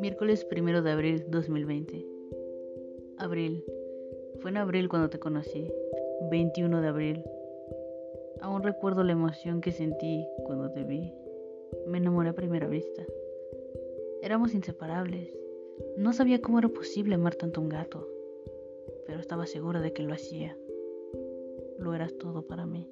Miércoles primero de abril 2020. Abril. Fue en abril cuando te conocí. 21 de abril. Aún recuerdo la emoción que sentí cuando te vi. Me enamoré a primera vista. Éramos inseparables. No sabía cómo era posible amar tanto a un gato, pero estaba segura de que lo hacía. Lo eras todo para mí.